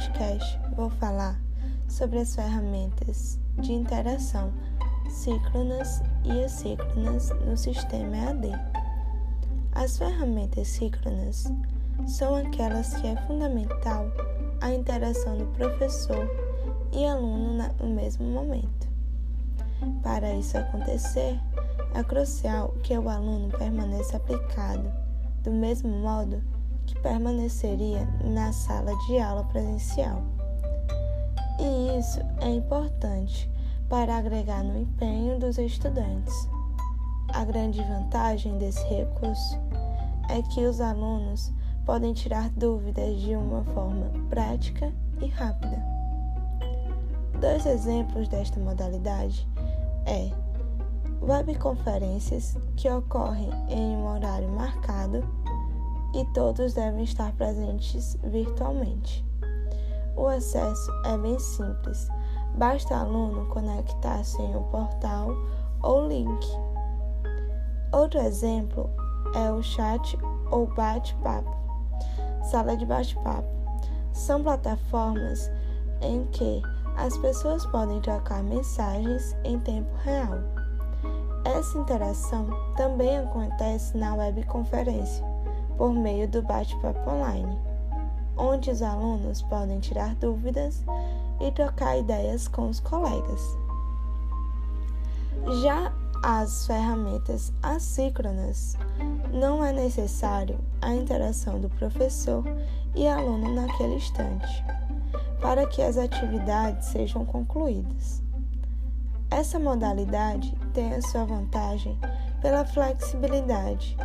podcast vou falar sobre as ferramentas de interação síncronas e assíncronas no sistema EAD. As ferramentas síncronas são aquelas que é fundamental a interação do professor e aluno no mesmo momento. Para isso acontecer, é crucial que o aluno permaneça aplicado do mesmo modo que permaneceria na sala de aula presencial. E isso é importante para agregar no empenho dos estudantes. A grande vantagem desse recurso é que os alunos podem tirar dúvidas de uma forma prática e rápida. Dois exemplos desta modalidade é webconferências que ocorrem em um horário marcado e todos devem estar presentes virtualmente. O acesso é bem simples, basta o aluno conectar-se em um portal ou link. Outro exemplo é o chat ou bate-papo, sala de bate-papo. São plataformas em que as pessoas podem trocar mensagens em tempo real. Essa interação também acontece na webconferência por meio do bate-papo online, onde os alunos podem tirar dúvidas e trocar ideias com os colegas. Já as ferramentas assíncronas, não é necessário a interação do professor e aluno naquele instante, para que as atividades sejam concluídas. Essa modalidade tem a sua vantagem pela flexibilidade.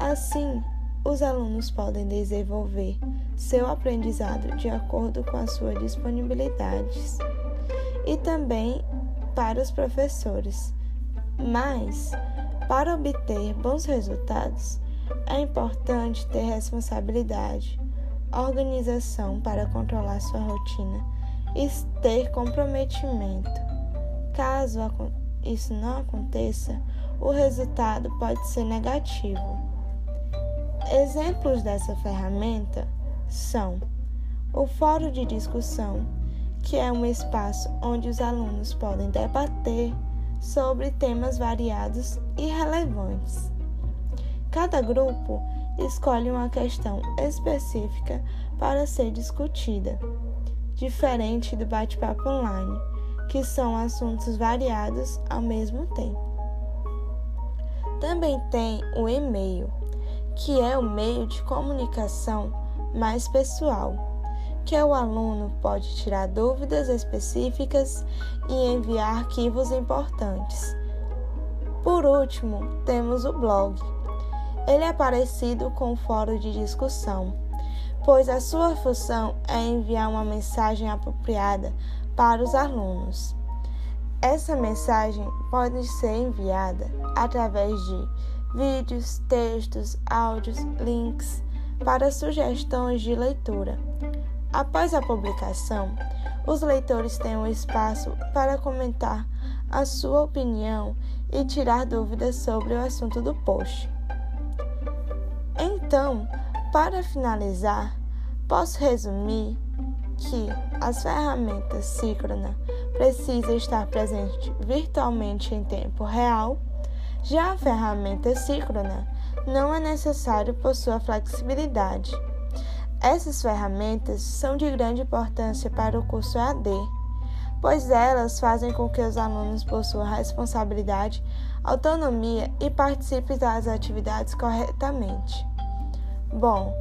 Assim, os alunos podem desenvolver seu aprendizado de acordo com as suas disponibilidades e também para os professores. Mas, para obter bons resultados, é importante ter responsabilidade, organização para controlar sua rotina e ter comprometimento. Caso isso não aconteça, o resultado pode ser negativo. Exemplos dessa ferramenta são o Fórum de Discussão, que é um espaço onde os alunos podem debater sobre temas variados e relevantes. Cada grupo escolhe uma questão específica para ser discutida, diferente do bate-papo online, que são assuntos variados ao mesmo tempo. Também tem o e-mail que é o meio de comunicação mais pessoal, que o aluno pode tirar dúvidas específicas e enviar arquivos importantes. Por último, temos o blog. Ele é parecido com o fórum de discussão, pois a sua função é enviar uma mensagem apropriada para os alunos. Essa mensagem pode ser enviada através de vídeos, textos, áudios, links para sugestões de leitura. Após a publicação, os leitores têm um espaço para comentar a sua opinião e tirar dúvidas sobre o assunto do post. Então, para finalizar, posso resumir que as ferramentas síncrona precisam estar presentes virtualmente em tempo real já a ferramenta síncrona não é necessário por sua flexibilidade. Essas ferramentas são de grande importância para o curso AD, pois elas fazem com que os alunos possuam responsabilidade, autonomia e participem das atividades corretamente. Bom,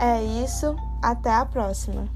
é isso. Até a próxima!